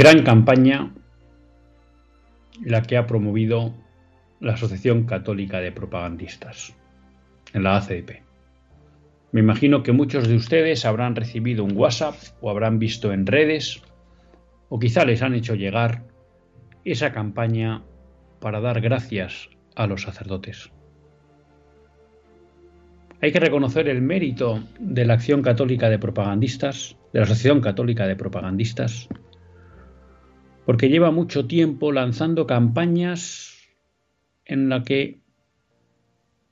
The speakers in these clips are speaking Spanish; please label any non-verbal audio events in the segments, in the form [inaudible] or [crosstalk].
Gran campaña la que ha promovido la Asociación Católica de Propagandistas, en la ACDP. Me imagino que muchos de ustedes habrán recibido un WhatsApp o habrán visto en redes o quizá les han hecho llegar esa campaña para dar gracias a los sacerdotes. Hay que reconocer el mérito de la acción católica de propagandistas, de la Asociación Católica de Propagandistas, porque lleva mucho tiempo lanzando campañas en la que,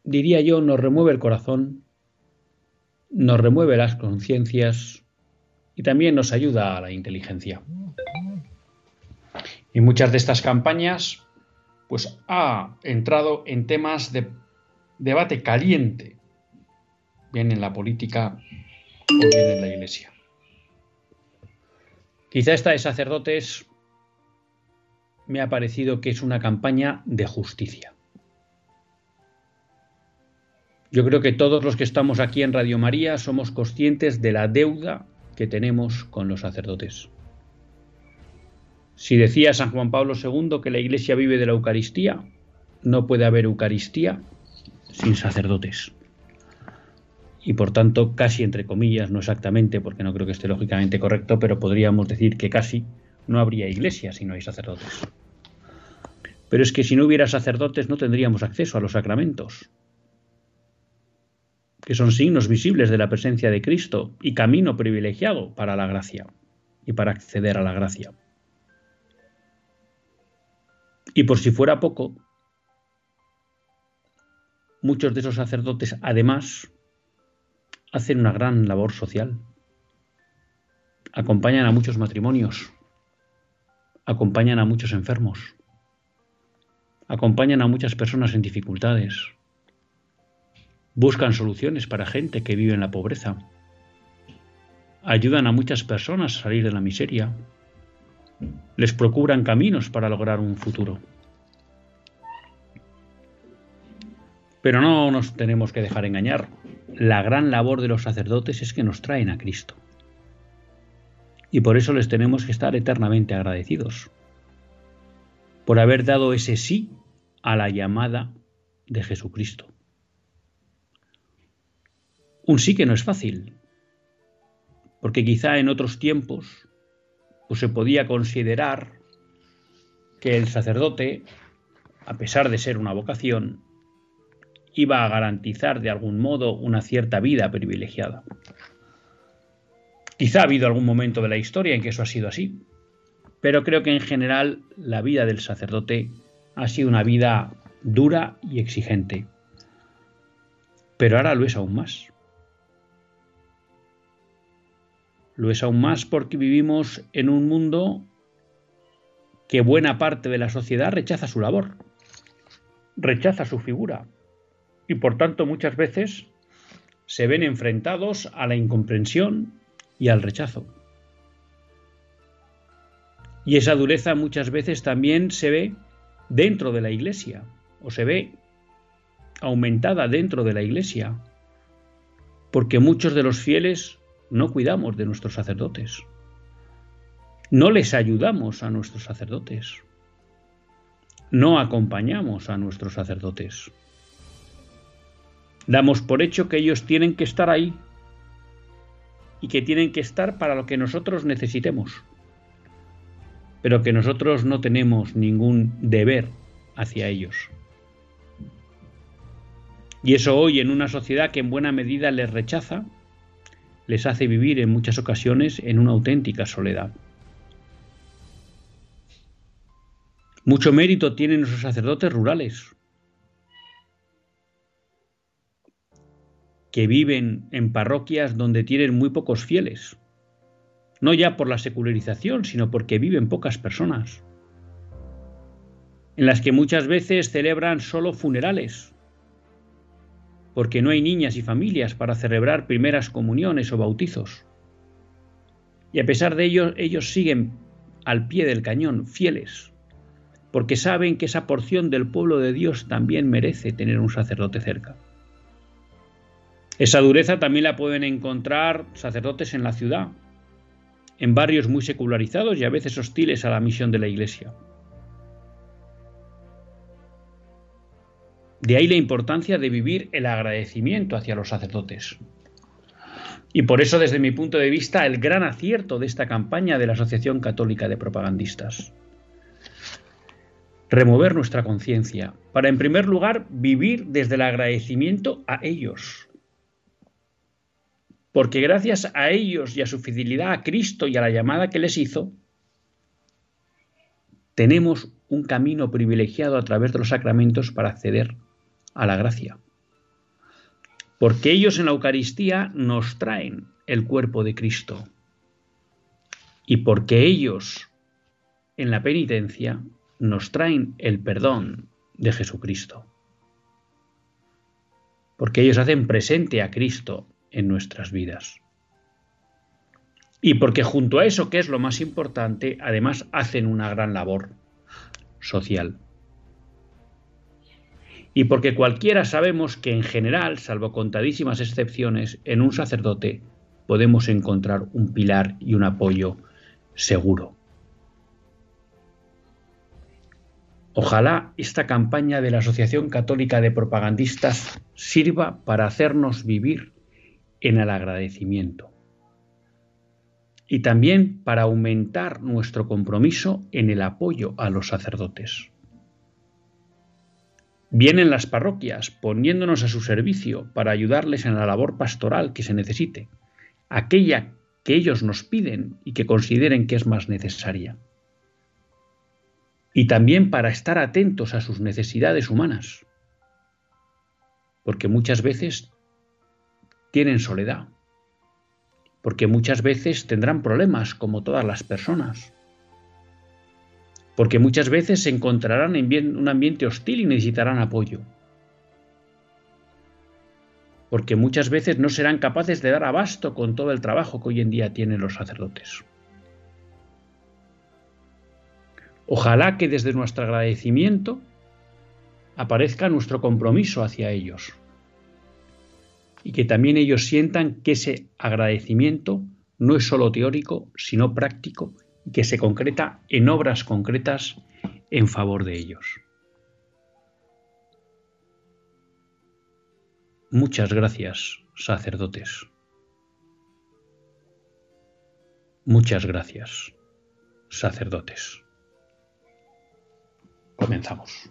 diría yo, nos remueve el corazón, nos remueve las conciencias y también nos ayuda a la inteligencia. Y muchas de estas campañas, pues ha entrado en temas de debate caliente, bien en la política o bien en la iglesia. Quizá esta de sacerdotes me ha parecido que es una campaña de justicia. Yo creo que todos los que estamos aquí en Radio María somos conscientes de la deuda que tenemos con los sacerdotes. Si decía San Juan Pablo II que la Iglesia vive de la Eucaristía, no puede haber Eucaristía sin sacerdotes. Y por tanto, casi entre comillas, no exactamente, porque no creo que esté lógicamente correcto, pero podríamos decir que casi no habría iglesia si no hay sacerdotes. Pero es que si no hubiera sacerdotes no tendríamos acceso a los sacramentos, que son signos visibles de la presencia de Cristo y camino privilegiado para la gracia y para acceder a la gracia. Y por si fuera poco, muchos de esos sacerdotes además hacen una gran labor social. Acompañan a muchos matrimonios, acompañan a muchos enfermos, acompañan a muchas personas en dificultades, buscan soluciones para gente que vive en la pobreza, ayudan a muchas personas a salir de la miseria, les procuran caminos para lograr un futuro. Pero no nos tenemos que dejar engañar. La gran labor de los sacerdotes es que nos traen a Cristo y por eso les tenemos que estar eternamente agradecidos, por haber dado ese sí a la llamada de Jesucristo. Un sí que no es fácil, porque quizá en otros tiempos pues se podía considerar que el sacerdote, a pesar de ser una vocación, iba a garantizar de algún modo una cierta vida privilegiada. Quizá ha habido algún momento de la historia en que eso ha sido así, pero creo que en general la vida del sacerdote ha sido una vida dura y exigente. Pero ahora lo es aún más. Lo es aún más porque vivimos en un mundo que buena parte de la sociedad rechaza su labor, rechaza su figura y por tanto muchas veces se ven enfrentados a la incomprensión y al rechazo. Y esa dureza muchas veces también se ve dentro de la iglesia o se ve aumentada dentro de la iglesia, porque muchos de los fieles no cuidamos de nuestros sacerdotes, no les ayudamos a nuestros sacerdotes, no acompañamos a nuestros sacerdotes. Damos por hecho que ellos tienen que estar ahí y que tienen que estar para lo que nosotros necesitemos, pero que nosotros no tenemos ningún deber hacia ellos. Y eso hoy en una sociedad que en buena medida les rechaza, les hace vivir en muchas ocasiones en una auténtica soledad. Mucho mérito tienen nuestros sacerdotes rurales, que viven en parroquias donde tienen muy pocos fieles, no ya por la secularización, sino porque viven pocas personas, en las que muchas veces celebran solo funerales, porque no hay niñas y familias para celebrar primeras comuniones o bautizos. Y a pesar de ello, ellos siguen al pie del cañón, fieles, porque saben que esa porción del pueblo de Dios también merece tener un sacerdote cerca. Esa dureza también la pueden encontrar sacerdotes en la ciudad, en barrios muy secularizados y a veces hostiles a la misión de la Iglesia. De ahí la importancia de vivir el agradecimiento hacia los sacerdotes. Y por eso, desde mi punto de vista, el gran acierto de esta campaña de la Asociación Católica de Propagandistas. Remover nuestra conciencia para, en primer lugar, vivir desde el agradecimiento a ellos, porque gracias a ellos y a su fidelidad a Cristo y a la llamada que les hizo, tenemos un camino privilegiado a través de los sacramentos para acceder a la gracia. Porque ellos en la Eucaristía nos traen el cuerpo de Cristo. Y porque ellos en la penitencia nos traen el perdón de Jesucristo. Porque ellos hacen presente a Cristo en nuestras vidas. Y porque junto a eso, que es lo más importante, además hacen una gran labor social. Y porque cualquiera sabemos que en general, salvo contadísimas excepciones, en un sacerdote podemos encontrar un pilar y un apoyo seguro. Ojalá esta campaña de la Asociación Católica de Propagandistas sirva para hacernos vivir en el agradecimiento. Y también para aumentar nuestro compromiso en el apoyo a los sacerdotes. Vienen las parroquias poniéndonos a su servicio para ayudarles en la labor pastoral que se necesite, aquella que ellos nos piden y que consideren que es más necesaria. Y también para estar atentos a sus necesidades humanas, porque muchas veces tienen soledad, porque muchas veces tendrán problemas como todas las personas, porque muchas veces se encontrarán en un ambiente hostil y necesitarán apoyo, porque muchas veces no serán capaces de dar abasto con todo el trabajo que hoy en día tienen los sacerdotes. Ojalá que desde nuestro agradecimiento aparezca nuestro compromiso hacia ellos y que también ellos sientan que ese agradecimiento no es solo teórico, sino práctico y que se concreta en obras concretas en favor de ellos. Muchas gracias, sacerdotes. Muchas gracias, sacerdotes. Comenzamos.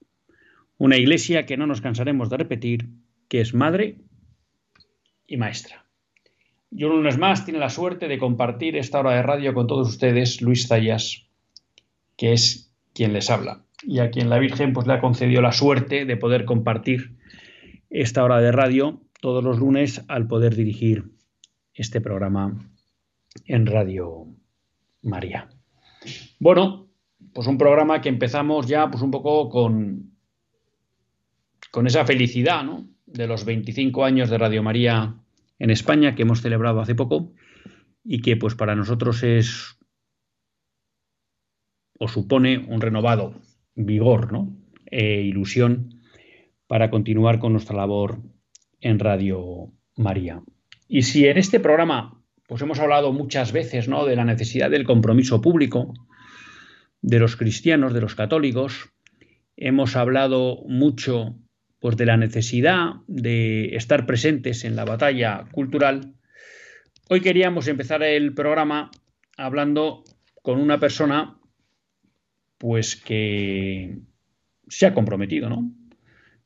Una Iglesia que no nos cansaremos de repetir, que es madre y maestra. Y un lunes más tiene la suerte de compartir esta hora de radio con todos ustedes Luis Zayas, que es quien les habla y a quien la Virgen pues le ha concedido la suerte de poder compartir esta hora de radio todos los lunes al poder dirigir este programa en Radio María. Bueno, pues un programa que empezamos ya pues un poco con, con esa felicidad ¿no? de los 25 años de Radio María en España que hemos celebrado hace poco y que pues para nosotros es o supone un renovado vigor ¿no? e ilusión para continuar con nuestra labor en Radio María. Y si en este programa pues hemos hablado muchas veces ¿no? de la necesidad del compromiso público de los cristianos, de los católicos, hemos hablado mucho pues de la necesidad de estar presentes en la batalla cultural, hoy queríamos empezar el programa hablando con una persona pues que se ha comprometido, ¿no?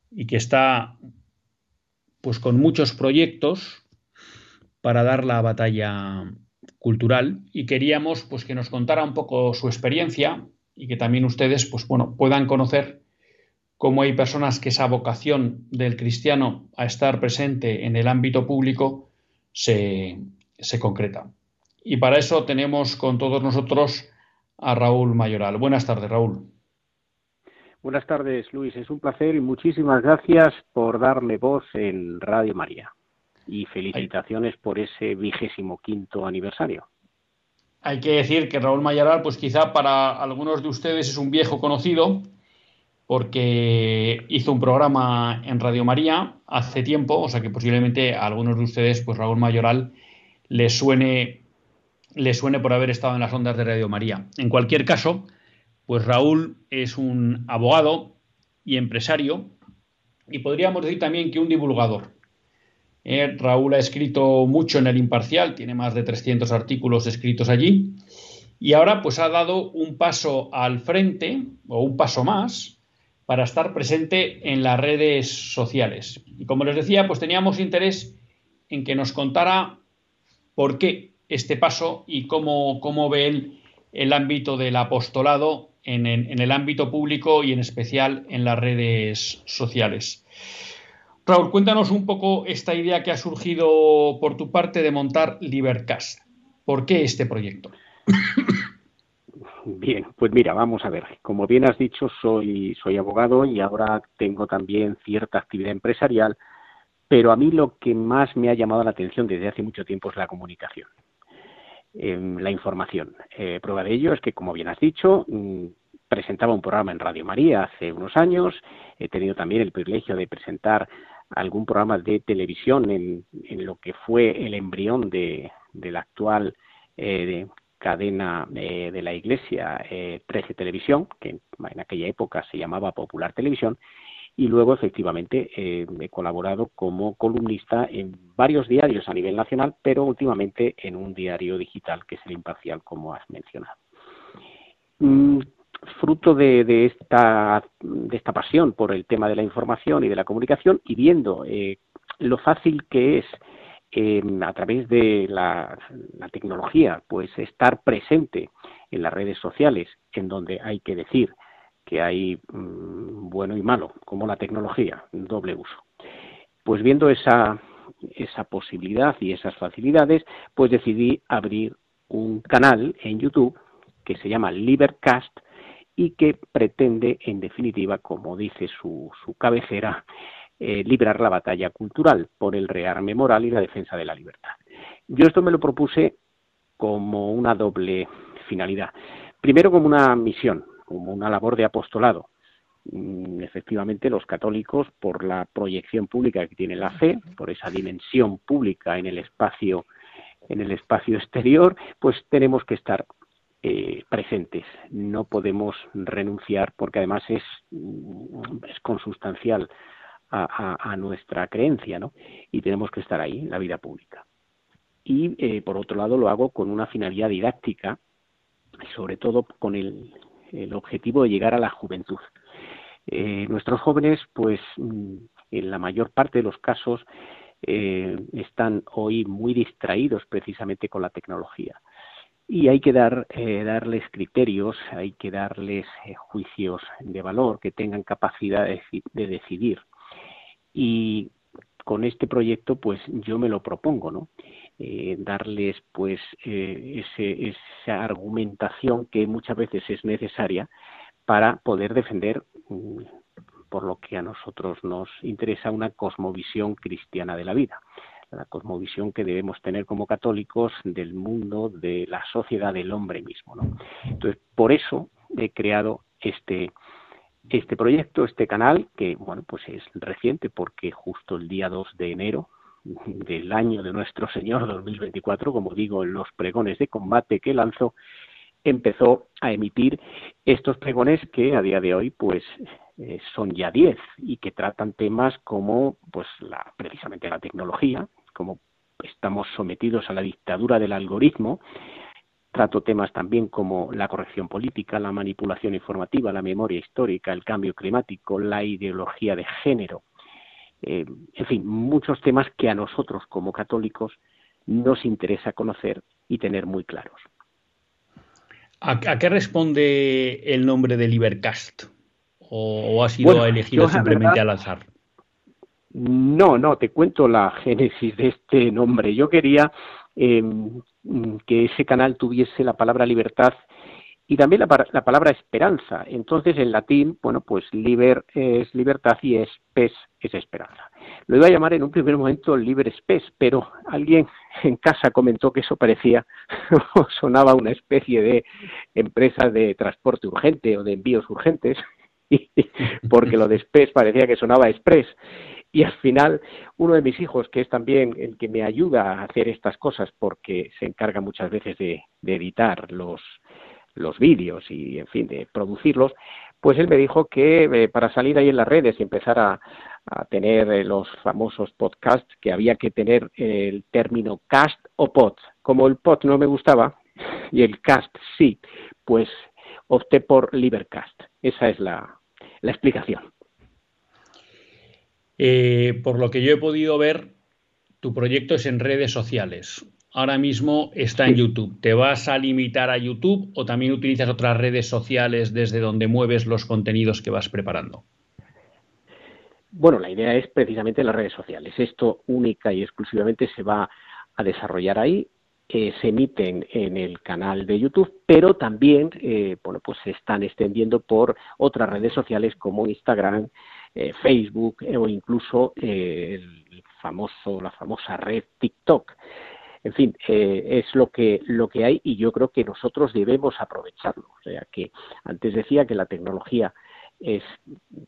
Y que está pues con muchos proyectos para dar la batalla cultural y queríamos pues que nos contara un poco su experiencia y que también ustedes pues bueno puedan conocer cómo hay personas que esa vocación del cristiano a estar presente en el ámbito público se, concreta. Y para eso tenemos con todos nosotros a Raúl Mayoral. Buenas tardes, Raúl. Buenas tardes, Luis. Es un placer y muchísimas gracias por darle voz en Radio María. Y felicitaciones por ese vigésimo quinto aniversario. Hay que decir que Raúl Mayoral, pues quizá para algunos de ustedes es un viejo conocido, porque hizo un programa en Radio María hace tiempo, o sea que posiblemente a algunos de ustedes, pues Raúl Mayoral, les suene, les suene por haber estado en las ondas de Radio María. En cualquier caso, pues Raúl es un abogado y empresario, y podríamos decir también que un divulgador. Eh, Raúl ha escrito mucho en el Imparcial, tiene más de 300 artículos escritos allí, y ahora pues ha dado un paso al frente, o un paso más, para estar presente en las redes sociales. Y como les decía, pues teníamos interés en que nos contara por qué este paso y cómo, cómo ve él el ámbito del apostolado en, en, el ámbito público y en especial en las redes sociales. Raúl, cuéntanos un poco esta idea que ha surgido por tu parte de montar Libercast. ¿Por qué este proyecto? [coughs] [laughs] Bien, pues mira, vamos a ver. Como bien has dicho, soy, soy abogado y ahora tengo también cierta actividad empresarial, pero a mí lo que más me ha llamado la atención desde hace mucho tiempo es la comunicación, em, la información. Eh, prueba de ello es que, como bien has dicho, mm, presentaba un programa en Radio María hace unos años, he tenido también el privilegio de presentar algún programa de televisión en, en lo que fue el embrión de, la actual eh, cadena eh, de la Iglesia, eh, 13 Televisión, que en aquella época se llamaba Popular Televisión, y luego efectivamente eh, he colaborado como columnista en varios diarios a nivel nacional, pero últimamente en un diario digital que es el Imparcial, como has mencionado. Mm, fruto de, esta, de esta pasión por el tema de la información y de la comunicación y viendo eh, lo fácil que es a través de la, tecnología, pues estar presente en las redes sociales, en donde hay que decir que hay mm, bueno y malo, como la tecnología, doble uso. Pues viendo esa, esa posibilidad y esas facilidades, pues decidí abrir un canal en YouTube que se llama Libercast y que pretende, en definitiva, como dice su, su cabecera, eh, librar la batalla cultural por el rearme moral y la defensa de la libertad. Yo esto me lo propuse como una doble finalidad. Primero como una misión, como una labor de apostolado, mm, efectivamente los católicos por la proyección pública que tiene la fe, por esa dimensión pública en el espacio en el espacio exterior, pues tenemos que estar eh, presentes. No podemos renunciar porque además es, mm, es consustancial a, nuestra creencia, ¿no? Y tenemos que estar ahí en la vida pública. Y eh, por otro lado lo hago con una finalidad didáctica, sobre todo con el, el objetivo de llegar a la juventud. Eh, nuestros jóvenes, pues mm, en la mayor parte de los casos, eh, están hoy muy distraídos precisamente con la tecnología. Y hay que dar, darles criterios, hay que darles juicios de valor que tengan capacidad de, decidir. Y con este proyecto, pues yo me lo propongo, ¿no? darles, pues, ese, esa argumentación que muchas veces es necesaria para poder defender, mm, por lo que a nosotros nos interesa, una cosmovisión cristiana de la vida, la cosmovisión que debemos tener como católicos del mundo, de la sociedad, del hombre mismo. ¿no? Entonces, por eso he creado este, este proyecto, este canal, que bueno, pues es reciente porque justo el día 2 de enero del año de nuestro Señor 2024, como digo en los pregones de combate que lanzó, empezó a emitir estos pregones que a día de hoy pues eh, son ya 10 y que tratan temas como pues la, precisamente la tecnología, como estamos sometidos a la dictadura del algoritmo, trato temas también como la corrección política, la manipulación informativa, la memoria histórica, el cambio climático, la ideología de género, eh, en fin, muchos temas que a nosotros como católicos nos interesa conocer y tener muy claros. ¿A, qué responde el nombre de Libercast? ¿O, ha sido elegido simplemente al azar? No, no, te cuento la [laughs] génesis de este nombre. Yo quería em, que ese canal tuviese la palabra libertad y también la, la, palabra esperanza. Entonces, en latín, bueno, pues liber es libertad y espes es esperanza. Lo iba a llamar en un primer momento liber spes, pero alguien en casa comentó que eso parecía o [laughs] sonaba una especie de empresa de transporte urgente o de envíos urgentes, [laughs] porque lo de spes parecía que sonaba express. Y al final, uno de mis hijos, que es también el que me ayuda a hacer estas cosas, porque se encarga muchas veces de editar los, los vídeos y, en fin, de producirlos, pues él me dijo que eh, para salir ahí en las redes y empezar a, tener eh, los famosos podcasts, que había que tener el término cast o pod. Como el pod no me gustaba y el cast sí, pues opté por Libercast. Esa es la, explicación. Eh, por lo que yo he podido ver, tu proyecto es en redes sociales ahora mismo está en YouTube. ¿Te vas a limitar a YouTube o también utilizas otras redes sociales desde donde mueves los contenidos que vas preparando? Bueno, la idea es precisamente las redes sociales. Esto única y exclusivamente se va a desarrollar ahí. Eh, se emiten en el canal de YouTube, pero también, eh, bueno, pues se están extendiendo por otras redes sociales como Instagram, eh, Facebook o incluso el famoso, la famosa red TikTok en fin, eh, es lo que, lo que hay y yo creo que nosotros debemos aprovecharlo. O sea, que antes decía que la tecnología es,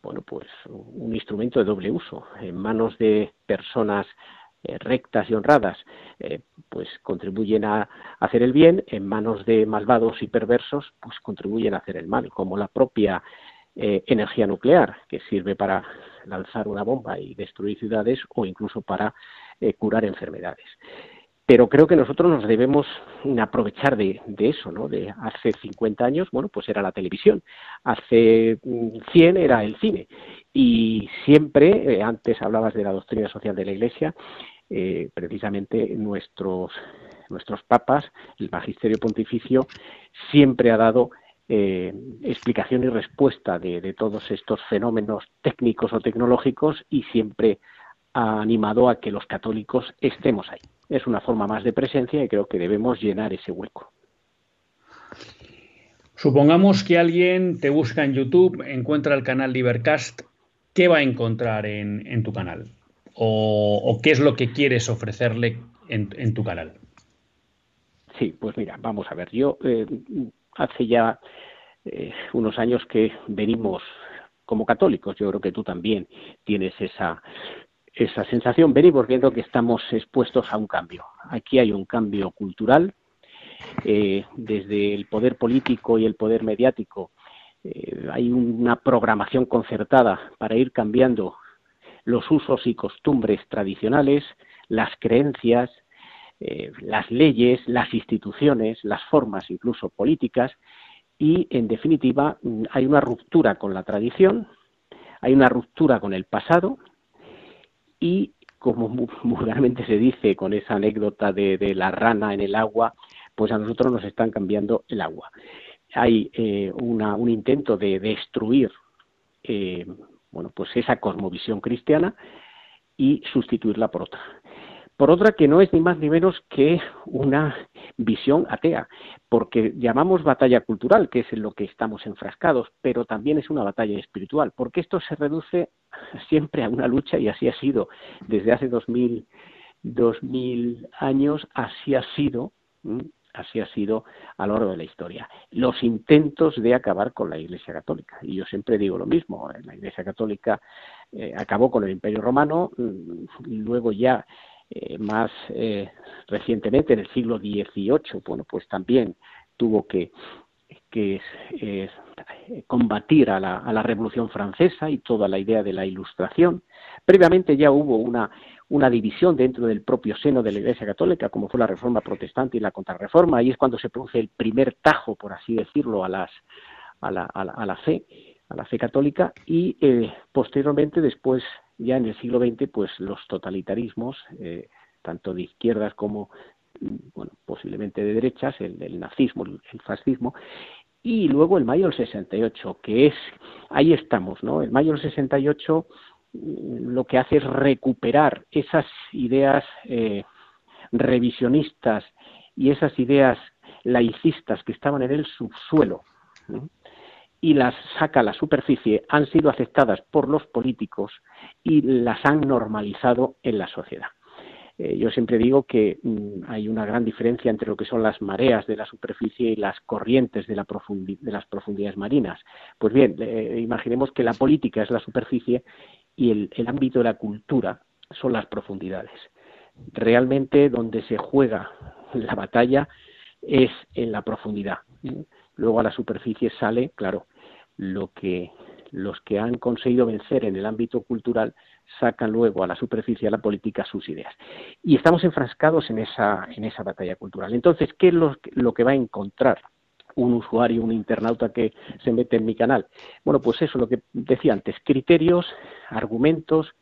bueno, pues un instrumento de doble uso. En manos de personas eh, rectas y honradas, eh, pues contribuyen a hacer el bien, en manos de malvados y perversos, pues contribuyen a hacer el mal, como la propia energía nuclear, que sirve para lanzar una bomba y destruir ciudades o incluso para curar enfermedades. Pero creo que nosotros nos debemos aprovechar de, eso, ¿no? De hace 50 años, bueno, pues era la televisión, hace 100 mm, era el cine, y siempre, eh, antes hablabas de la doctrina social de la Iglesia, eh, precisamente nuestros, nuestros papas, el magisterio pontificio, siempre ha dado eh, explicación y respuesta de, de todos estos fenómenos técnicos o tecnológicos y siempre ha animado a que los católicos estemos ahí es una forma más de presencia y creo que debemos llenar ese hueco. Supongamos que alguien te busca en YouTube, encuentra el canal Libercast, ¿qué va a encontrar en, tu canal? O, qué es lo que quieres ofrecerle en, tu canal? Sí, pues mira, vamos a ver, yo eh, hace ya eh, unos años que venimos como católicos. Yo creo que tú también tienes esa, esa sensación. Venimos viendo que estamos expuestos a un cambio. Aquí hay un cambio cultural, eh, desde el poder político y el poder mediático. Eh, hay una programación concertada para ir cambiando los usos y costumbres tradicionales, las creencias, eh, las leyes, las instituciones, las formas incluso políticas y, en definitiva, mm, hay una ruptura con la tradición, hay una ruptura con el pasado y, como [laughs] vulgarmente se dice con esa anécdota de, la rana en el agua, pues a nosotros nos están cambiando el agua. Hay eh, un intento de destruir eh, bueno, pues esa cosmovisión cristiana y sustituirla por otra por otra que no es ni más ni menos que una visión atea, porque llamamos batalla cultural, que es en lo que estamos enfrascados, pero también es una batalla espiritual, porque esto se reduce siempre a una lucha y así ha sido desde hace dos mil, dos mil años, así ha sido así ha sido a lo largo de la historia. Los intentos de acabar con la Iglesia Católica. Y yo siempre digo lo mismo, la Iglesia Católica eh, acabó con el Imperio Romano, mm, luego ya eh, más eh, recientemente, en el siglo XVIII, bueno, pues también tuvo que, que eh, combatir a la, a la, Revolución Francesa y toda la idea de la Ilustración. Previamente ya hubo una, una división dentro del propio seno de la Iglesia Católica, como fue la Reforma Protestante y la Contrarreforma, y es cuando se produce el primer tajo, por así decirlo, a, las, a, la, a, la, la fe a la fe católica y posteriormente después ya en el siglo XX, pues los totalitarismos, eh, tanto de izquierdas como, bueno, posiblemente de derechas, el, nazismo, el, fascismo, y luego el mayo del 68, que es, ahí estamos, ¿no? El mayo del 68 mm, lo que hace es recuperar esas ideas eh, revisionistas y esas ideas laicistas que estaban en el subsuelo y las saca a la superficie han sido aceptadas por los políticos y las han normalizado en la sociedad. Eh, yo siempre digo que mm, hay una gran diferencia entre lo que son las mareas de la superficie y las corrientes de, las profundidades marinas. Pues bien, eh, imaginemos que la política es la superficie y el, el ámbito de la cultura son las profundidades. Realmente donde se juega la batalla es en la profundidad. Luego a la superficie sale, claro, lo que los que han conseguido vencer en el ámbito cultural sacan luego a la superficie a la política sus ideas. Y estamos enfrascados en esa, en esa batalla cultural. Entonces, ¿qué es lo, lo que va a encontrar un usuario, un internauta que se mete en mi canal? Bueno, pues eso, lo que decía antes, criterios, argumentos,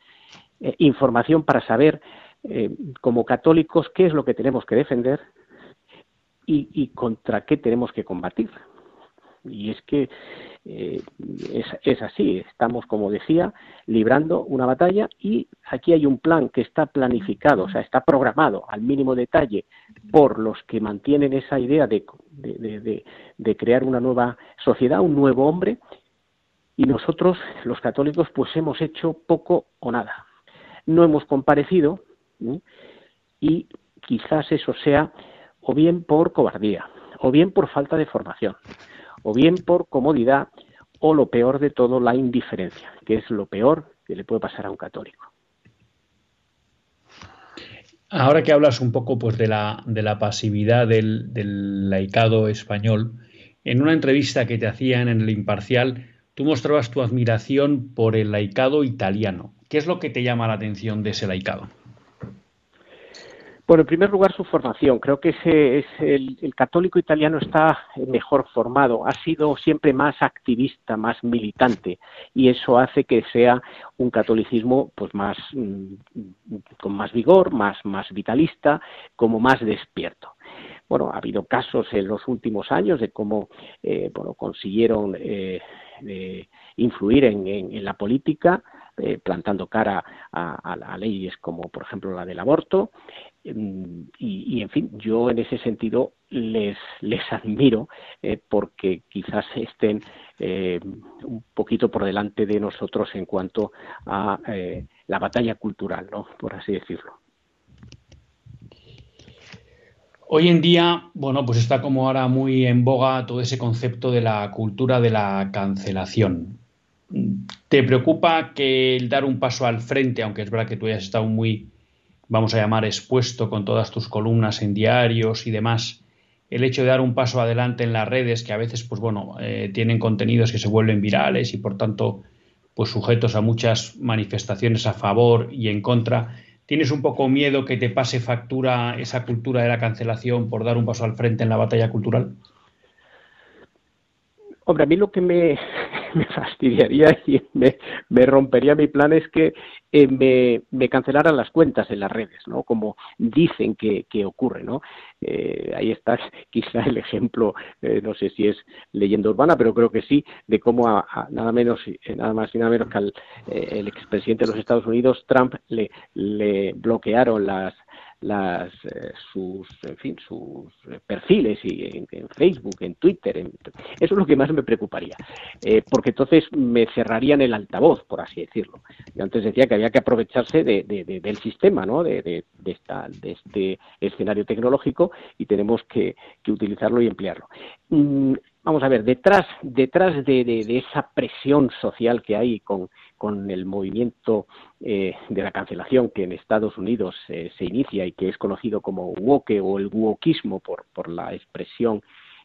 eh, información para saber, eh, como católicos, qué es lo que tenemos que defender y, contra qué tenemos que combatir. Y es que eh, es, así, estamos, como decía, librando una batalla y aquí hay un plan que está planificado, o sea, está programado al mínimo detalle por los que mantienen esa idea de, de crear una nueva sociedad, un nuevo hombre, y nosotros, los católicos, pues hemos hecho poco o nada. No hemos comparecido y quizás eso sea o bien por cobardía, o bien por falta de formación, o bien por comodidad, o lo peor de todo, la indiferencia, que es lo peor que le puede pasar a un católico. Ahora que hablas un poco pues, de, la, pasividad del, del laicado español, en una entrevista que te hacían en el Imparcial, tú mostrabas tu admiración por el laicado italiano. ¿Qué es lo que te llama la atención de ese laicado? Bueno, en primer lugar, su formación. Creo que ese es el, católico italiano está mejor formado, ha sido siempre más activista, más militante, y eso hace que sea un catolicismo pues más mm, con más vigor, más más vitalista, como más despierto. Bueno, ha habido casos en los últimos años de cómo eh, bueno, consiguieron eh, influir en, la política, eh, plantando cara a, leyes como, por ejemplo, la del aborto, Em, y, en fin, yo en ese sentido les, les admiro eh, porque quizás estén eh, un poquito por delante de nosotros en cuanto a eh, la batalla cultural, ¿no? Por así decirlo. Hoy en día, bueno, pues está como ahora muy en boga todo ese concepto de la cultura de la cancelación. ¿Te preocupa que el dar un paso al frente, aunque es verdad que tú hayas estado muy, vamos a llamar, expuesto con todas tus columnas en diarios y demás, el hecho de dar un paso adelante en las redes, que a veces, pues bueno, eh, tienen contenidos que se vuelven virales y por tanto, pues sujetos a muchas manifestaciones a favor y en contra, ¿tienes un poco miedo que te pase factura esa cultura de la cancelación por dar un paso al frente en la batalla cultural? Hombre, a mí lo que me, [laughs] me fastidiaría y me, me, rompería mi plan es que eh, me, me, cancelaran las cuentas en las redes, ¿no? Como dicen que, que ocurre, ¿no? Eh, ahí está [laughs] quizá el ejemplo, eh, no sé si es leyenda urbana, pero creo que sí, de cómo a, nada menos, nada más y nada menos que al el expresidente de los Estados Unidos, Trump, le, le bloquearon las las eh, sus en fin sus perfiles y en, Facebook en Twitter eso es lo que más me preocuparía eh, porque entonces me cerrarían el altavoz por así decirlo. Yo antes decía que había que aprovecharse del sistema no de, esta, de este escenario tecnológico y tenemos que, utilizarlo y emplearlo. Mm, vamos a ver, detrás, detrás de, esa presión social que hay con, el movimiento eh, de la cancelación que en Estados Unidos eh, se inicia y que es conocido como woke o el wokismo por, por la expresión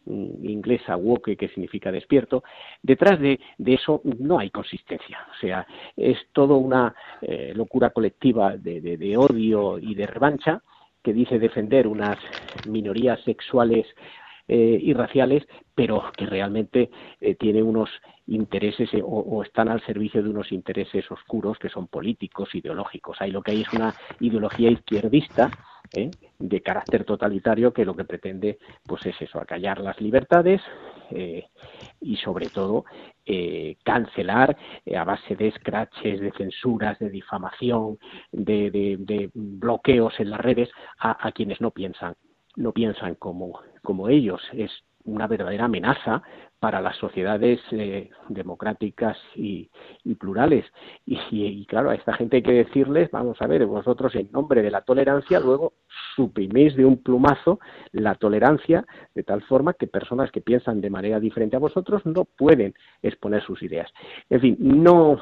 mm, inglesa woke que significa despierto, detrás de, eso no hay consistencia. O sea, es toda una eh, locura colectiva de odio y de revancha que dice defender unas minorías sexuales eh, y raciales, pero que realmente eh, tiene unos intereses eh, o, están al servicio de unos intereses oscuros que son políticos, ideológicos. Ahí lo que hay es una ideología izquierdista de carácter totalitario que lo que pretende pues es eso, acallar las libertades y sobre todo cancelar a base de scratches, de censuras, de difamación, de, bloqueos en las redes a quienes no piensan no piensan como, como ellos. Es una verdadera amenaza para las sociedades eh, democráticas y, plurales. Y, claro, a esta gente hay que decirles, vamos a ver, vosotros en nombre de la tolerancia, luego suprimís de un plumazo la tolerancia de tal forma que personas que piensan de manera diferente a vosotros no pueden exponer sus ideas. En fin, no,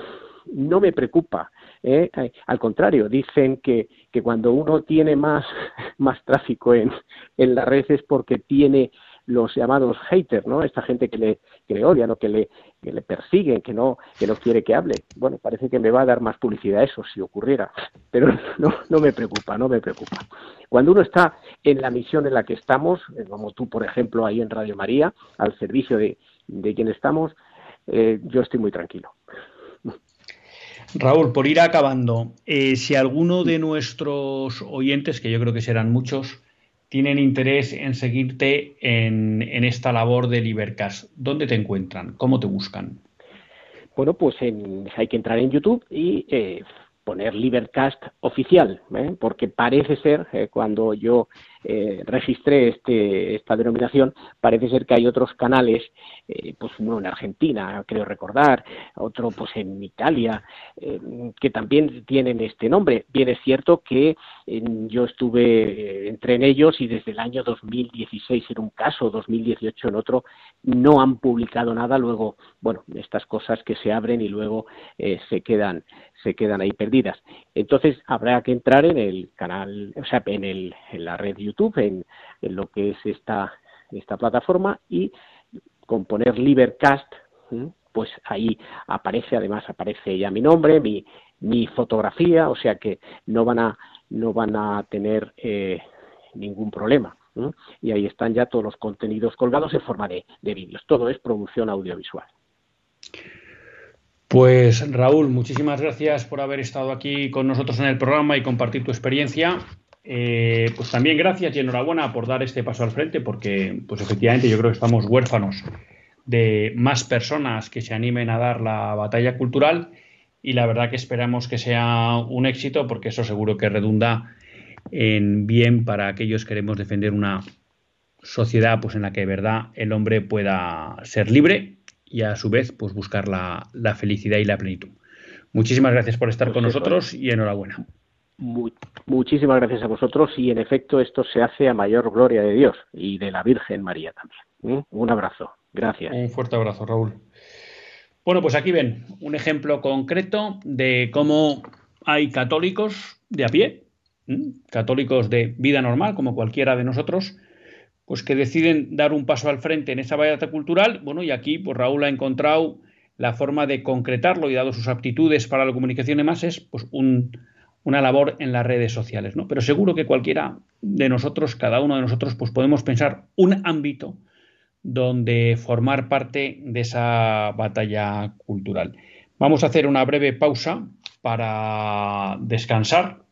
no me preocupa. ¿eh? Al contrario, dicen que, que cuando uno tiene más, [laughs] más tráfico en, en la red es porque tiene los llamados haters, ¿no? Esta gente que le, que le odian o que le, que le persiguen, que no, que no quiere que hable. Bueno, parece que me va a dar más publicidad eso si ocurriera, pero [laughs] no, no me preocupa, no me preocupa. Cuando uno está en la misión en la que estamos, eh, como tú, por ejemplo, ahí en Radio María, al servicio de, de quien estamos, eh, yo estoy muy tranquilo. Raúl, por ir acabando, eh, si alguno de nuestros oyentes, que yo creo que serán muchos, tienen interés en seguirte en, esta labor de Libercast, ¿dónde te encuentran? ¿Cómo te buscan? Bueno, pues hay que entrar en YouTube y eh, poner Libercast oficial, ¿eh? porque parece ser, cuando yo eh, registré este, esta denominación, parece ser que hay otros canales, eh, pues uno en Argentina, creo recordar, otro pues en Italia, eh, que también tienen este nombre. Bien es cierto que yo estuve, entré en ellos y desde el año 2016 en un caso, 2018 en otro, no han publicado nada. Luego, bueno, estas cosas que se abren y luego se quedan se quedan ahí perdidas. Entonces habrá que entrar en el canal, o sea, en, el, en la red YouTube, en, lo que es esta, esta plataforma y con poner Libercast, pues ahí aparece, además aparece ya mi nombre, mi, mi fotografía, o sea que no van a, no van a tener eh, ningún problema. Y ahí están ya todos los contenidos colgados en forma de, de vídeos. Todo es producción audiovisual. Pues Raúl, muchísimas gracias por haber estado aquí con nosotros en el programa y compartir tu experiencia. Eh, pues también gracias y enhorabuena por dar este paso al frente, porque pues efectivamente yo creo que estamos huérfanos de más personas que se animen a dar la batalla cultural y la verdad que esperamos que sea un éxito porque eso seguro que redunda en bien para aquellos que queremos defender una sociedad pues en la que de verdad el hombre pueda ser libre y a su vez pues buscar la, felicidad y la plenitud. Muchísimas gracias por estar con nosotros y enhorabuena. Muchísimas gracias a vosotros y en efecto esto se hace a mayor gloria de Dios y de la Virgen María también. ¿eh? Un abrazo. Gracias. Un fuerte abrazo, Raúl. Bueno, pues aquí ven un ejemplo concreto de cómo hay católicos de a pie, católicos de vida normal, como cualquiera de nosotros, pues que deciden dar un paso al frente en esa batalla cultural. Bueno, y aquí pues Raúl ha encontrado la forma de concretarlo y dado sus aptitudes para la comunicación de masas, pues una labor en las redes sociales, ¿no? Pero seguro que cualquiera de nosotros, cada uno de nosotros, pues podemos pensar un ámbito donde formar parte de esa batalla cultural. Vamos a hacer una breve pausa para descansar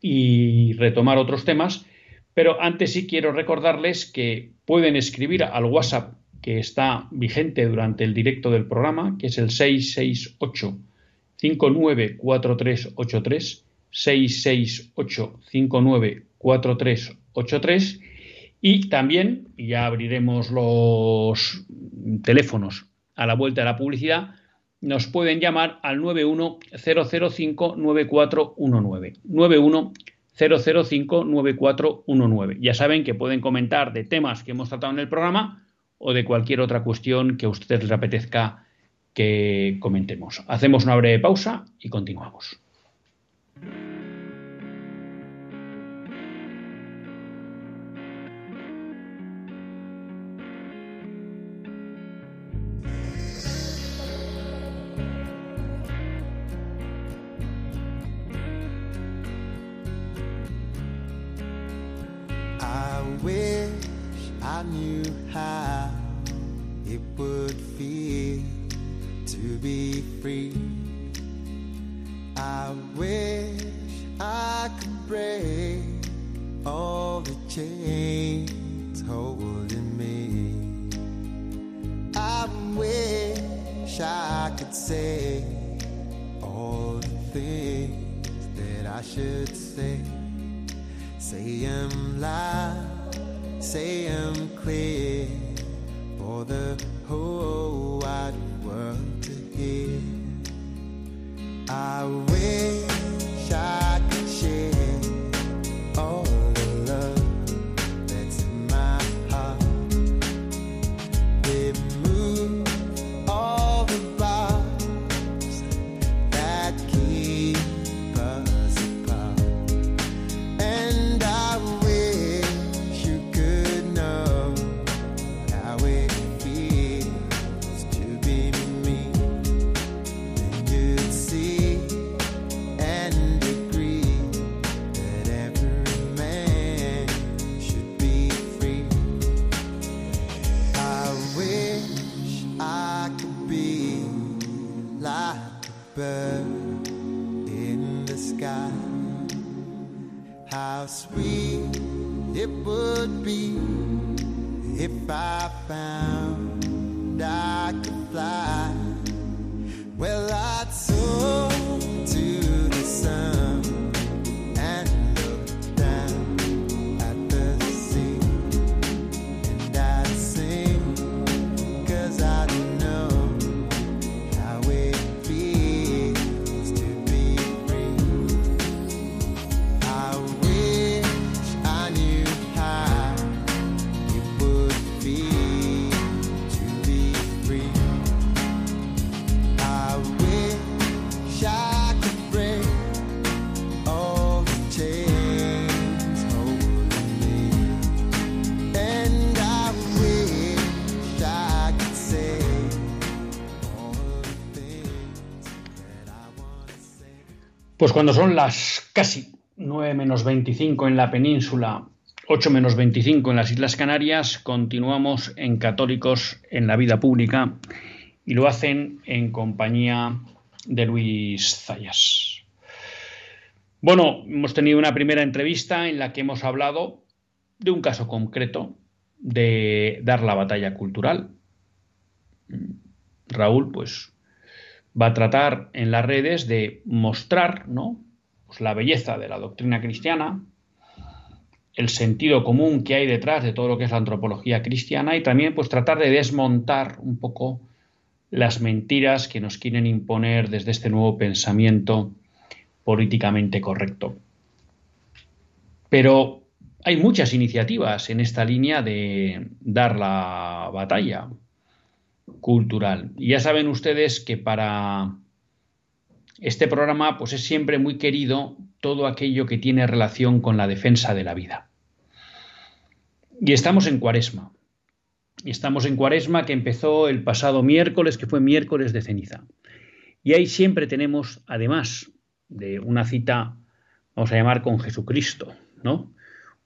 y retomar otros temas pero antes sí quiero recordarles que pueden escribir al WhatsApp que está vigente durante el directo del programa, que es el 668 594383 668 594383 y también, ya abriremos los teléfonos a la vuelta de la publicidad, nos pueden llamar al 91005 9419 91 005-9419. Ya saben que pueden comentar de temas que hemos tratado en el programa o de cualquier otra cuestión que a ustedes les apetezca que comentemos. Hacemos una breve pausa y continuamos. Thank you. Pues cuando son las casi 9 menos 25 en la península, 8 menos 25 en las Islas Canarias, continuamos en Católicos en la Vida Pública y lo hacen en compañía de Luis Zayas. Bueno, hemos tenido una primera entrevista en la que hemos hablado de un caso concreto de dar la batalla cultural. Raúl, pues va a tratar en las redes de mostrar ¿no? Pues la belleza de la doctrina cristiana, el sentido común que hay detrás de todo lo que es la antropología cristiana y también pues tratar de desmontar un poco las mentiras que nos quieren imponer desde este nuevo pensamiento políticamente correcto. Pero hay muchas iniciativas en esta línea de dar la batalla cultural. Y ya saben ustedes que para este programa pues es siempre muy querido todo aquello que tiene relación con la defensa de la vida. Y estamos en Cuaresma. Y estamos en Cuaresma que empezó el pasado miércoles, que fue miércoles de ceniza. Y ahí siempre tenemos, además de una cita, vamos a llamar con Jesucristo, ¿no?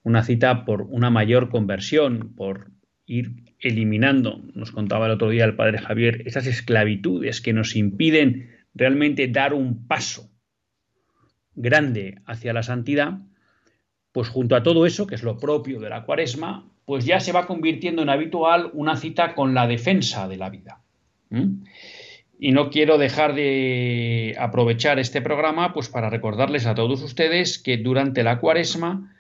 Una cita por una mayor conversión, por ir eliminando, nos contaba el otro día el padre Javier, esas esclavitudes que nos impiden realmente dar un paso grande hacia la santidad, pues junto a todo eso, que es lo propio de la cuaresma, pues ya se va convirtiendo en habitual una cita con la defensa de la vida. Y no quiero dejar de aprovechar este programa pues para recordarles a todos ustedes que durante la cuaresma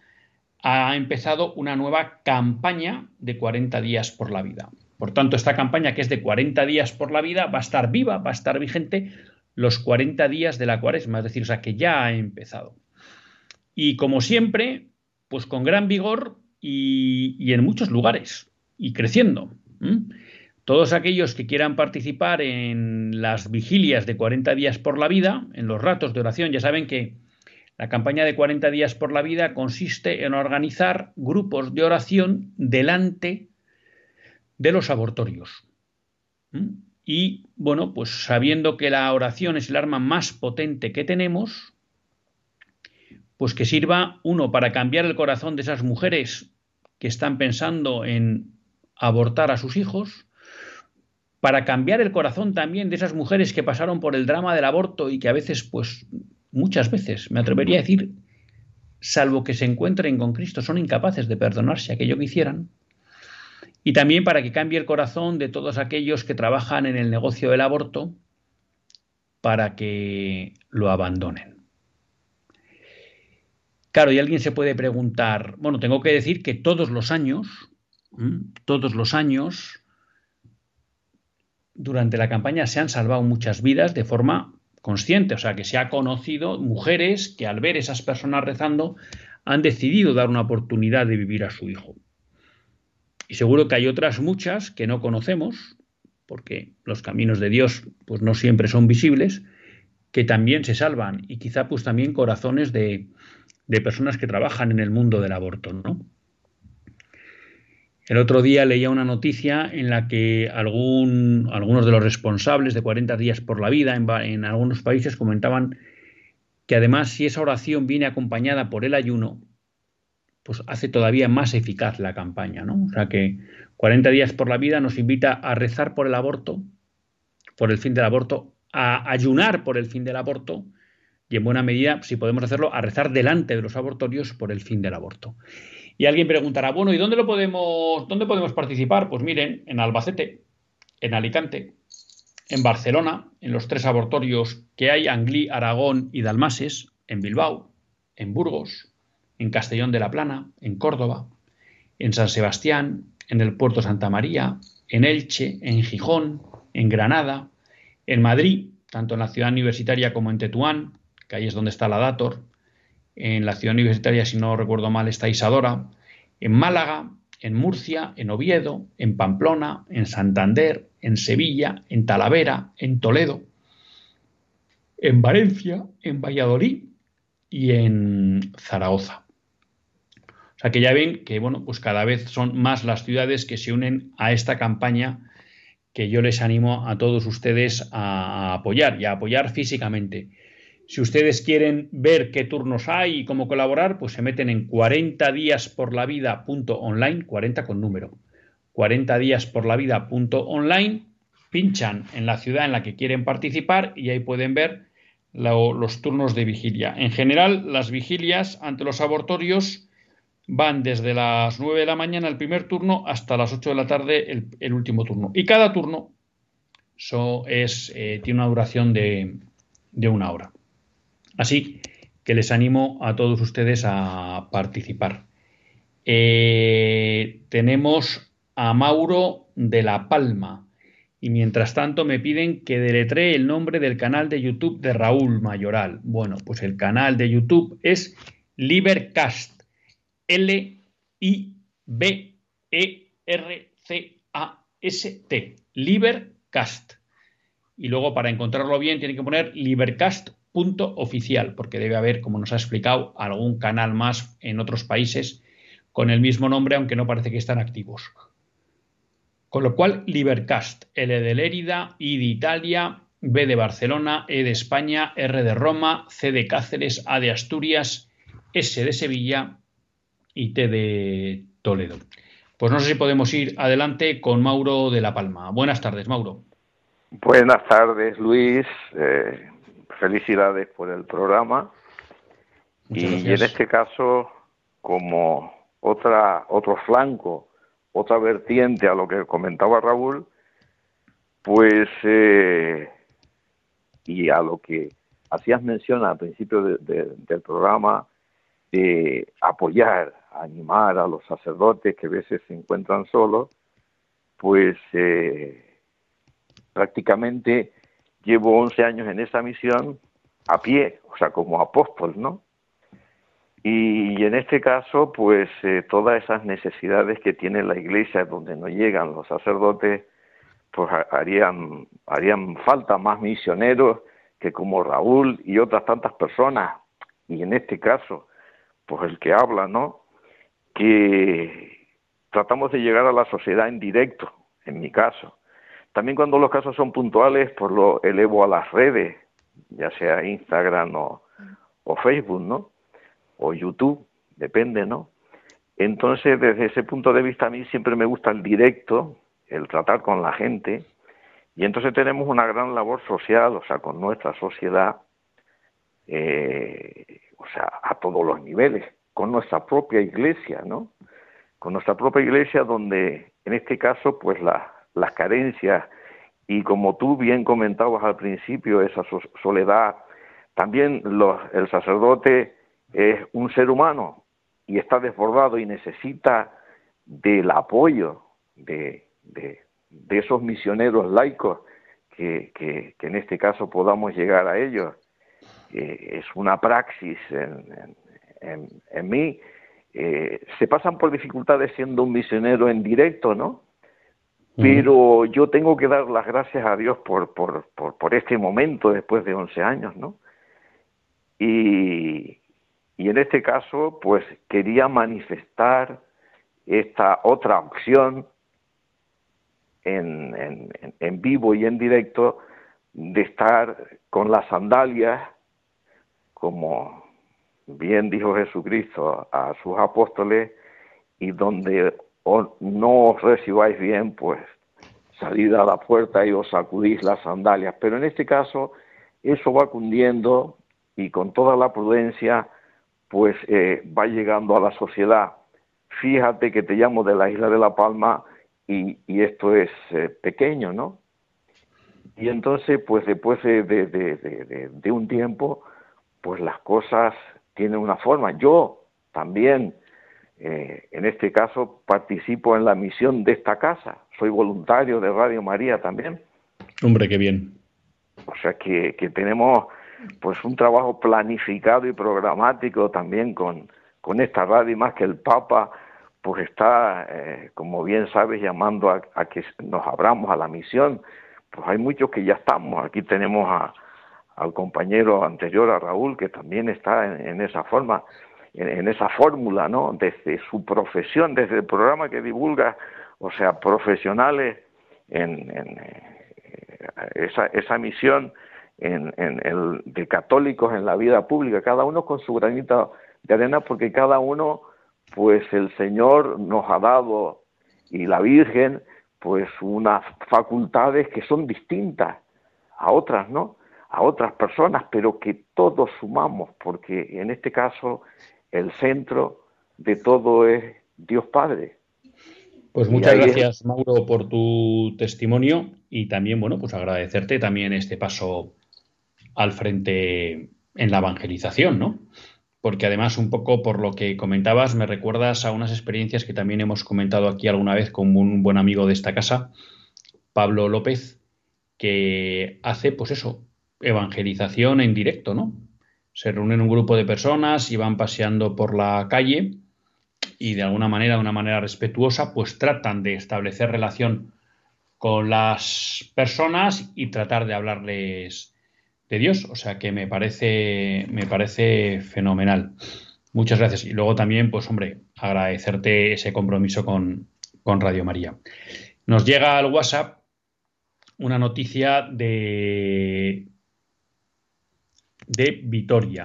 ha empezado una nueva campaña de 40 días por la vida. Por tanto, esta campaña que es de 40 días por la vida va a estar viva, va a estar vigente los 40 días de la cuaresma, es decir, o sea que ya ha empezado. Y como siempre, pues con gran vigor y, en muchos lugares y creciendo. Todos aquellos que quieran participar en las vigilias de 40 días por la vida, en los ratos de oración, ya saben que la campaña de 40 días por la vida consiste en organizar grupos de oración delante de los abortorios. Y bueno, pues sabiendo que la oración es el arma más potente que tenemos, pues que sirva uno para cambiar el corazón de esas mujeres que están pensando en abortar a sus hijos, para cambiar el corazón también de esas mujeres que pasaron por el drama del aborto y que a veces, pues muchas veces, me atrevería a decir, salvo que se encuentren con Cristo, son incapaces de perdonarse aquello que hicieran y también para que cambie el corazón de todos aquellos que trabajan en el negocio del aborto para que lo abandonen. Claro, y alguien se puede preguntar, bueno, tengo que decir que todos los años, todos los años, durante la campaña se han salvado muchas vidas de forma consciente, o sea, que se ha conocido mujeres que al ver esas personas rezando han decidido dar una oportunidad de vivir a su hijo. Y seguro que hay otras muchas que no conocemos, porque los caminos de Dios pues no siempre son visibles, que también se salvan y quizá pues también corazones de, personas que trabajan en el mundo del aborto, ¿no? El otro día leía una noticia en la que algunos de los responsables de 40 días por la vida en, en, algunos países comentaban que además si esa oración viene acompañada por el ayuno, pues hace todavía más eficaz la campaña, ¿no? O sea que 40 días por la vida nos invita a rezar por el aborto, por el fin del aborto, a ayunar por el fin del aborto y en buena medida, si podemos hacerlo, a rezar delante de los abortorios por el fin del aborto. Y alguien preguntará, bueno, ¿y dónde lo podemos, dónde podemos participar? Pues miren, en Albacete, en Alicante, en Barcelona, en los tres abortorios que hay, Anglí, Aragón y Dalmases, en Bilbao, en Burgos, en Castellón de la Plana, en Córdoba, en San Sebastián, en el puerto Santa María, en Elche, en Gijón, en Granada, en Madrid, tanto en la ciudad universitaria como en Tetuán, que ahí es donde está la Dator, en la ciudad universitaria, si no recuerdo mal, está Isadora, en Málaga, en Murcia, en Oviedo, en Pamplona, en Santander, en Sevilla, en Talavera, en Toledo, en Valencia, en Valladolid y en Zaragoza. O sea que ya ven que bueno, pues cada vez son más las ciudades que se unen a esta campaña que yo les animo a todos ustedes a, apoyar y a apoyar físicamente. Si ustedes quieren ver qué turnos hay y cómo colaborar, pues se meten en 40 días por la vida 40 con número, 40 días por la vida online, pinchan en la ciudad en la que quieren participar y ahí pueden ver los turnos de vigilia. En general, las vigilias ante los abortorios van desde las 9 de la mañana el primer turno hasta las 8 de la tarde el, último turno. Y cada turno es, eh, tiene una duración de, una hora. Así que les animo a todos ustedes a participar. Eh, tenemos a Mauro de La Palma. Y mientras tanto me piden que deletree el nombre del canal de YouTube de Raúl Mayoral. Bueno, pues el canal de YouTube es Libercast. L-I-B-E-R-C-A-S-T. L-I-B-E-R-C-A-S-T, Libercast. Y luego para encontrarlo bien tiene que poner libercast.oficial, porque debe haber, como nos ha explicado, algún canal más en otros países con el mismo nombre, aunque no parece que están activos. Con lo cual, Libercast, L de Lérida, I de Italia, B de Barcelona, E de España, R de Roma, C de Cáceres, A de Asturias, S de Sevilla y T de Toledo. Pues no sé si podemos ir adelante con Mauro de La Palma. Buenas tardes, Mauro. Buenas tardes, Luis. Eh, felicidades por el programa. y en este caso, como otra otro flanco, otra vertiente a lo que comentaba Raúl, pues eh, y a lo que hacías mención al principio del programa de apoyar, animar a los sacerdotes que a veces se encuentran solos, pues eh, prácticamente llevo 11 años en esa misión a pie, o sea, como apóstol, ¿no? Y, en este caso, pues eh, todas esas necesidades que tiene la iglesia donde no llegan los sacerdotes, pues harían, harían falta más misioneros que como Raúl y otras tantas personas, y en este caso, pues el que habla, ¿no? Que tratamos de llegar a la sociedad en directo, en mi caso. También cuando los casos son puntuales, pues lo elevo a las redes, ya sea Instagram o, o Facebook, ¿no? O YouTube, depende, ¿no? Entonces, desde ese punto de vista, a mí siempre me gusta el directo, el tratar con la gente, y entonces tenemos una gran labor social, o sea, con nuestra sociedad, eh, o sea, a todos los niveles, con nuestra propia iglesia, ¿no? Con nuestra propia iglesia donde, en este caso, pues las carencias y como tú bien comentabas al principio, esa soledad, también los, el sacerdote es un ser humano y está desbordado y necesita del apoyo de, de esos misioneros laicos que, en este caso podamos llegar a ellos. Eh, es una praxis en, en, en, mí. Eh, se pasan por dificultades siendo un misionero en directo, ¿no? Pero yo tengo que dar las gracias a Dios por, por, por, este momento después de 11 años, ¿no? Y, y en este caso, pues quería manifestar esta otra opción en, en, vivo y en directo de estar con las sandalias, como bien dijo Jesucristo a sus apóstoles, y donde no os recibáis bien, pues salid a la puerta y os sacudís las sandalias. Pero en este caso, eso va cundiendo y con toda la prudencia, pues eh, va llegando a la sociedad. Fíjate que te llamo de la isla de La Palma y, esto es eh, pequeño, ¿no? Y entonces, pues después de, de, un tiempo, pues las cosas tienen una forma. Yo también, eh, en este caso, participo en la misión de esta casa. Soy voluntario de Radio María también. Hombre, qué bien. O sea que, que tenemos pues un trabajo planificado y programático también con, con esta radio y más que el Papa pues está, eh, como bien sabes, llamando a, que nos abramos a la misión. Pues hay muchos que ya estamos. Aquí tenemos a, al compañero anterior, a Raúl, que también está en, esa forma, en, esa fórmula, ¿no? Desde su profesión, desde el programa que divulga, o sea, profesionales en, eh, esa, esa misión en, el, de católicos en la vida pública, cada uno con su granito de arena, porque cada uno pues el Señor nos ha dado y la Virgen pues unas facultades que son distintas a otras, ¿no? A otras personas, pero que todos sumamos, porque en este caso el centro de todo es Dios Padre. Pues muchas gracias, Mauro, por tu testimonio y también, bueno, pues agradecerte también este paso al frente en la evangelización, ¿no? porque además un poco por lo que comentabas me recuerdas a unas experiencias que también hemos comentado aquí alguna vez con un buen amigo de esta casa, Pablo López, que hace pues eso, evangelización en directo, ¿no? Se reúnen un grupo de personas y van paseando por la calle y de alguna manera, de una manera respetuosa, pues tratan de establecer relación con las personas y tratar de hablarles de Dios. O sea que me parece, me parece fenomenal. Muchas gracias. Y luego también, pues hombre, agradecerte ese compromiso con, con Radio María. Nos llega al WhatsApp una noticia de, de Vitoria,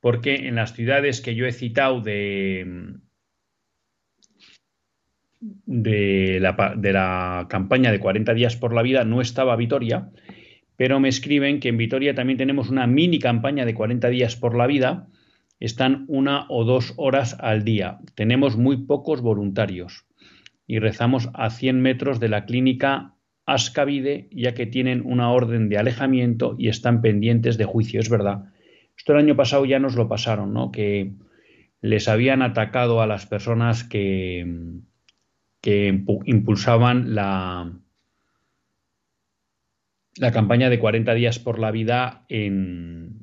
porque en las ciudades que yo he citado de, de la, campaña de 40 días por la vida no estaba Vitoria, pero me escriben que en Vitoria también tenemos una mini campaña de 40 días por la vida. Están una o dos horas al día. Tenemos muy pocos voluntarios y rezamos a 100 metros de la clínica Ascavide, ya que tienen una orden de alejamiento y están pendientes de juicio. Es verdad. Esto el año pasado ya nos lo pasaron, ¿no? Que les habían atacado a las personas que, impulsaban la, campaña de 40 días por la vida en,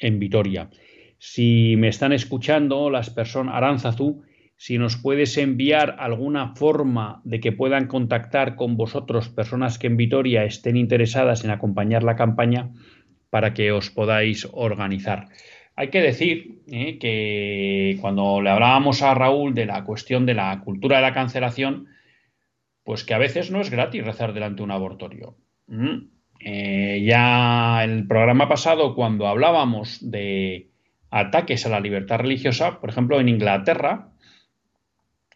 Vitoria. Si me están escuchando las personas, Aranzazú, si nos puedes enviar alguna forma de que puedan contactar con vosotros personas que en Vitoria estén interesadas en acompañar la campaña para que os podáis organizar. Hay que decir eh, que cuando le hablábamos a Raúl de la cuestión de la cultura de la cancelación, pues que a veces no es gratis rezar delante de un abortorio. Mm. Eh, ya el programa pasado, cuando hablábamos de ataques a la libertad religiosa, por ejemplo, en Inglaterra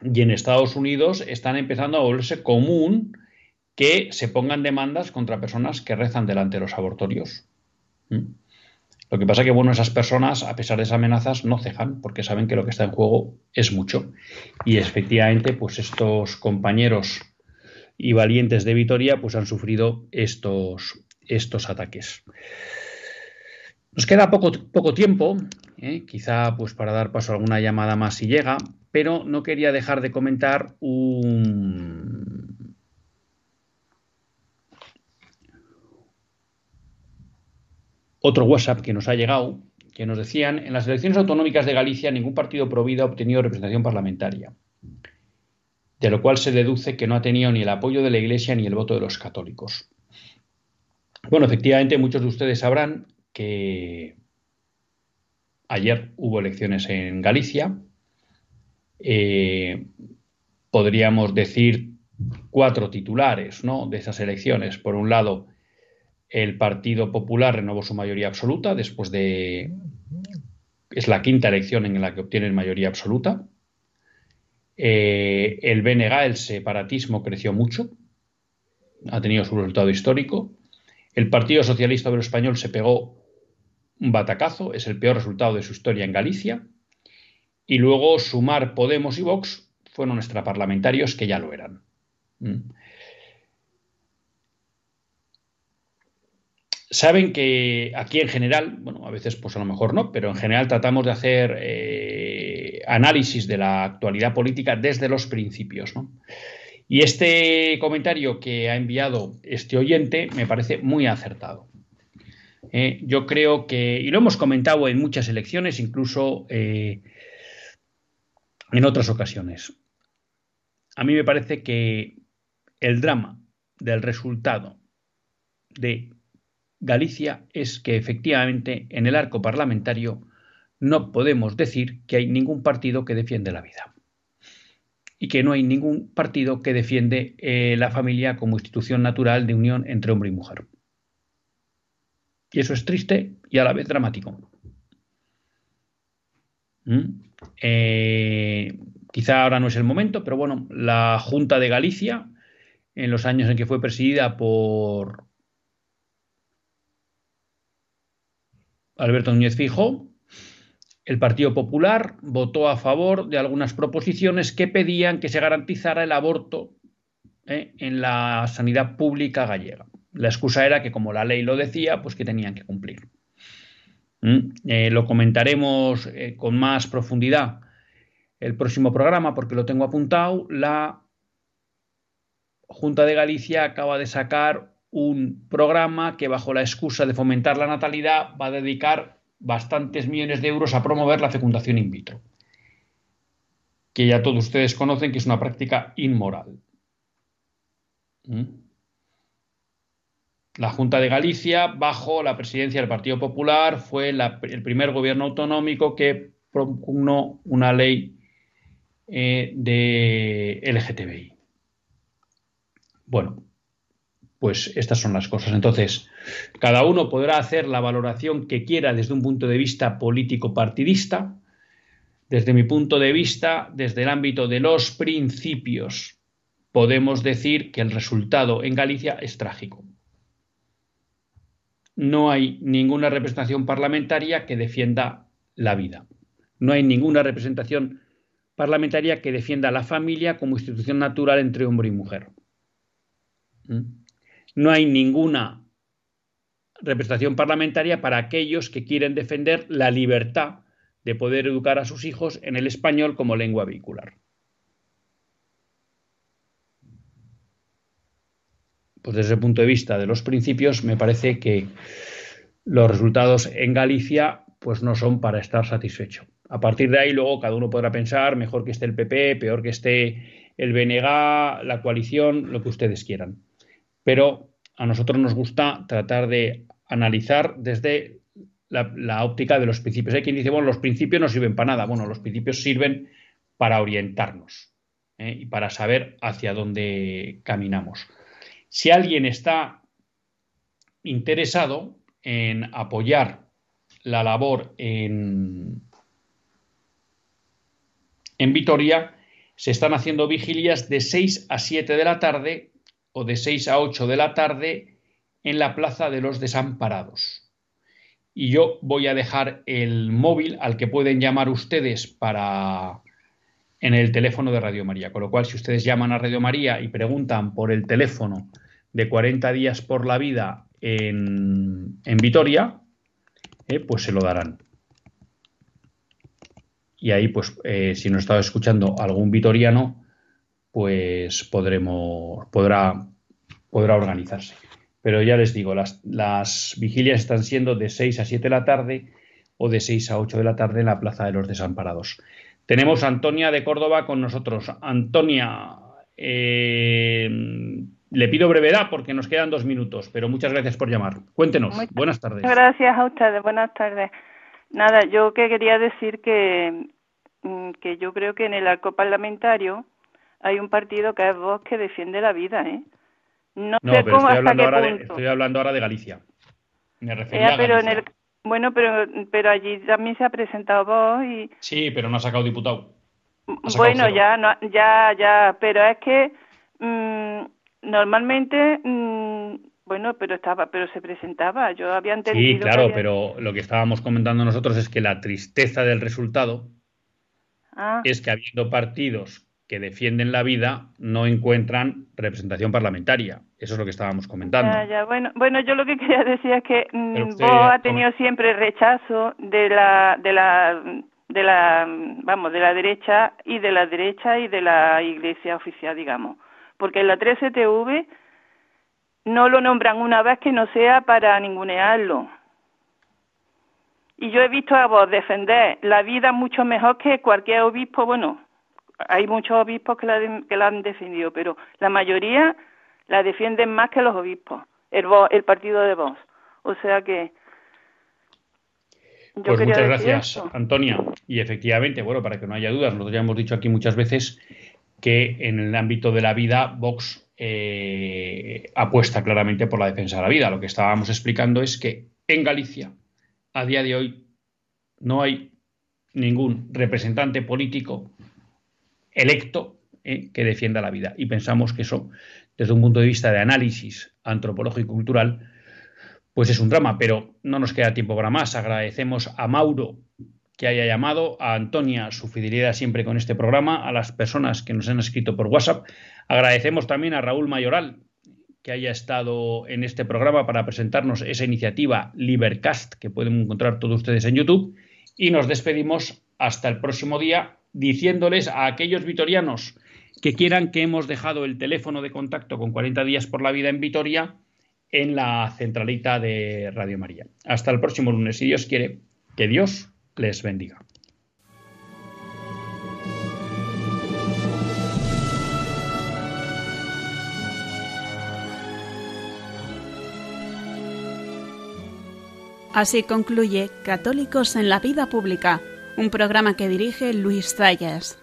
y en Estados Unidos están empezando a volverse común que se pongan demandas contra personas que rezan delante de los abortorios. Mm. Lo que pasa es que, bueno, esas personas, a pesar de esas amenazas, no cejan porque saben que lo que está en juego es mucho. Y efectivamente, pues estos compañeros y valientes de Vitoria, pues han sufrido estos, estos ataques. Nos queda poco, poco tiempo, ¿eh? quizá pues para dar paso a alguna llamada más si llega, pero no quería dejar de comentar un, otro WhatsApp que nos ha llegado, que nos decían, en las elecciones autonómicas de Galicia ningún partido pro vida ha obtenido representación parlamentaria, de lo cual se deduce que no ha tenido ni el apoyo de la Iglesia ni el voto de los católicos. Bueno, efectivamente muchos de ustedes sabrán que ayer hubo elecciones en Galicia. Eh, podríamos decir cuatro titulares ¿no? de esas elecciones. Por un lado, el Partido Popular renovó su mayoría absoluta después de... Es la quinta elección en la que obtienen mayoría absoluta. Eh, el BNG, el separatismo, creció mucho. Ha tenido su resultado histórico. El Partido Socialista Obrero Español se pegó un batacazo. Es el peor resultado de su historia en Galicia. Y luego Sumar, Podemos y Vox fueron extraparlamentarios que ya lo eran. Mm. Saben que aquí en general, bueno, a veces pues a lo mejor no, pero en general tratamos de hacer eh, análisis de la actualidad política desde los principios, ¿no? Y este comentario que ha enviado este oyente me parece muy acertado. Eh, yo creo que, y lo hemos comentado en muchas elecciones, incluso eh, en otras ocasiones, a mí me parece que el drama del resultado de Galicia es que efectivamente en el arco parlamentario no podemos decir que hay ningún partido que defiende la vida y que no hay ningún partido que defiende eh, la familia como institución natural de unión entre hombre y mujer. Y eso es triste y a la vez dramático. ¿Mm? Eh, quizá ahora no es el momento, pero bueno, la Junta de Galicia, en los años en que fue presidida por Alberto Núñez Fijo, el Partido Popular votó a favor de algunas proposiciones que pedían que se garantizara el aborto ¿eh? en la sanidad pública gallega. La excusa era que como la ley lo decía, pues que tenían que cumplir. ¿Mm? Eh, lo comentaremos eh, con más profundidad el próximo programa porque lo tengo apuntado. La Junta de Galicia acaba de sacar un programa que bajo la excusa de fomentar la natalidad va a dedicar bastantes millones de euros a promover la fecundación in vitro, que ya todos ustedes conocen que es una práctica inmoral. ¿Mm? La Junta de Galicia, bajo la presidencia del Partido Popular, fue el primer gobierno autonómico que propugnó una ley eh, de LGTBI. Bueno, pues estas son las cosas. Entonces, cada uno podrá hacer la valoración que quiera desde un punto de vista político-partidista. Desde mi punto de vista, desde el ámbito de los principios, podemos decir que el resultado en Galicia es trágico. No hay ninguna representación parlamentaria que defienda la vida. No hay ninguna representación parlamentaria que defienda la familia como institución natural entre hombre y mujer. ¿Mm? no hay ninguna representación parlamentaria para aquellos que quieren defender la libertad de poder educar a sus hijos en el español como lengua vehicular. Pues desde el punto de vista de los principios, me parece que los resultados en Galicia pues no son para estar satisfecho. A partir de ahí, luego cada uno podrá pensar mejor que esté el PP, peor que esté el BNG, la coalición, lo que ustedes quieran pero a nosotros nos gusta tratar de analizar desde la, óptica de los principios. Hay quien dice, bueno, los principios no sirven para nada. Bueno, los principios sirven para orientarnos ¿eh? y para saber hacia dónde caminamos. Si alguien está interesado en apoyar la labor en, en Vitoria, se están haciendo vigilias de 6 a 7 de la tarde o de 6 a 8 de la tarde en la Plaza de los Desamparados. Y yo voy a dejar el móvil al que pueden llamar ustedes para en el teléfono de Radio María. Con lo cual, si ustedes llaman a Radio María y preguntan por el teléfono de 40 días por la vida en, en Vitoria, eh, pues se lo darán. Y ahí, pues, eh, si nos estaba escuchando algún vitoriano, pues podremos, podrá, podrá organizarse. Pero ya les digo, las, las vigilias están siendo de 6 a 7 de la tarde o de 6 a 8 de la tarde en la Plaza de los Desamparados. Tenemos a Antonia de Córdoba con nosotros. Antonia, eh, le pido brevedad porque nos quedan dos minutos, pero muchas gracias por llamar. Cuéntenos. buenas tardes. Gracias a ustedes. Buenas tardes. Nada, yo que quería decir que, mm, que yo creo que en el arco parlamentario hay un partido que es Vox que defiende la vida, ¿eh? No, sé cómo estoy hablando, ahora De, estoy hablando ahora de Galicia. Me refería a pero en el, bueno, pero, pero allí también se ha presentado Vox y... Sí, pero no ha sacado diputado. bueno, ya, no, ya, ya, pero es que mmm, normalmente... Mmm, bueno, pero estaba, pero se presentaba. Yo había entendido. Sí, claro, pero lo que estábamos comentando nosotros es que la tristeza del resultado ah. es que habiendo partidos que defienden la vida no encuentran representación parlamentaria. Eso es lo que estábamos comentando. Bueno, bueno, yo lo que [laughs] quería decir es que mm, ha tenido siempre rechazo de la, de la, de la, vamos, de la derecha y de la derecha y de la Iglesia oficial, digamos, porque en la 3TV no lo nombran una vez que no sea para ningunearlo. Y yo he visto a vos defender la vida mucho mejor que cualquier obispo, bueno, hay muchos obispos que la, que la han defendido, pero la mayoría la defienden más que los obispos, el, el partido de Vox. O sea que. pues muchas gracias, Antonia. Y efectivamente, bueno, para que no haya dudas, nosotros ya hemos dicho aquí muchas veces que en el ámbito de la vida, Vox eh, apuesta claramente por la defensa de la vida. Lo que estábamos explicando es que en Galicia, a día de hoy, no hay ningún representante político electo eh, que defienda la vida. Y pensamos que eso, desde un punto de vista de análisis antropológico y cultural, pues es un drama, pero no nos queda tiempo para más. Agradecemos a Mauro que haya llamado, a Antonia su fidelidad siempre con este programa, a las personas que nos han escrito por WhatsApp. Agradecemos también a Raúl Mayoral que haya estado en este programa para presentarnos esa iniciativa Libercast que pueden encontrar todos ustedes en YouTube. Y nos despedimos hasta el próximo día diciéndoles a aquellos vitorianos que quieran que hemos dejado el teléfono de contacto con 40 días por la vida en Vitoria en la centralita de Radio María. Hasta el próximo lunes, si Dios quiere. Que Dios les bendiga. Así concluye Católicos en la Vida Pública, un programa que dirige Luis Zayas.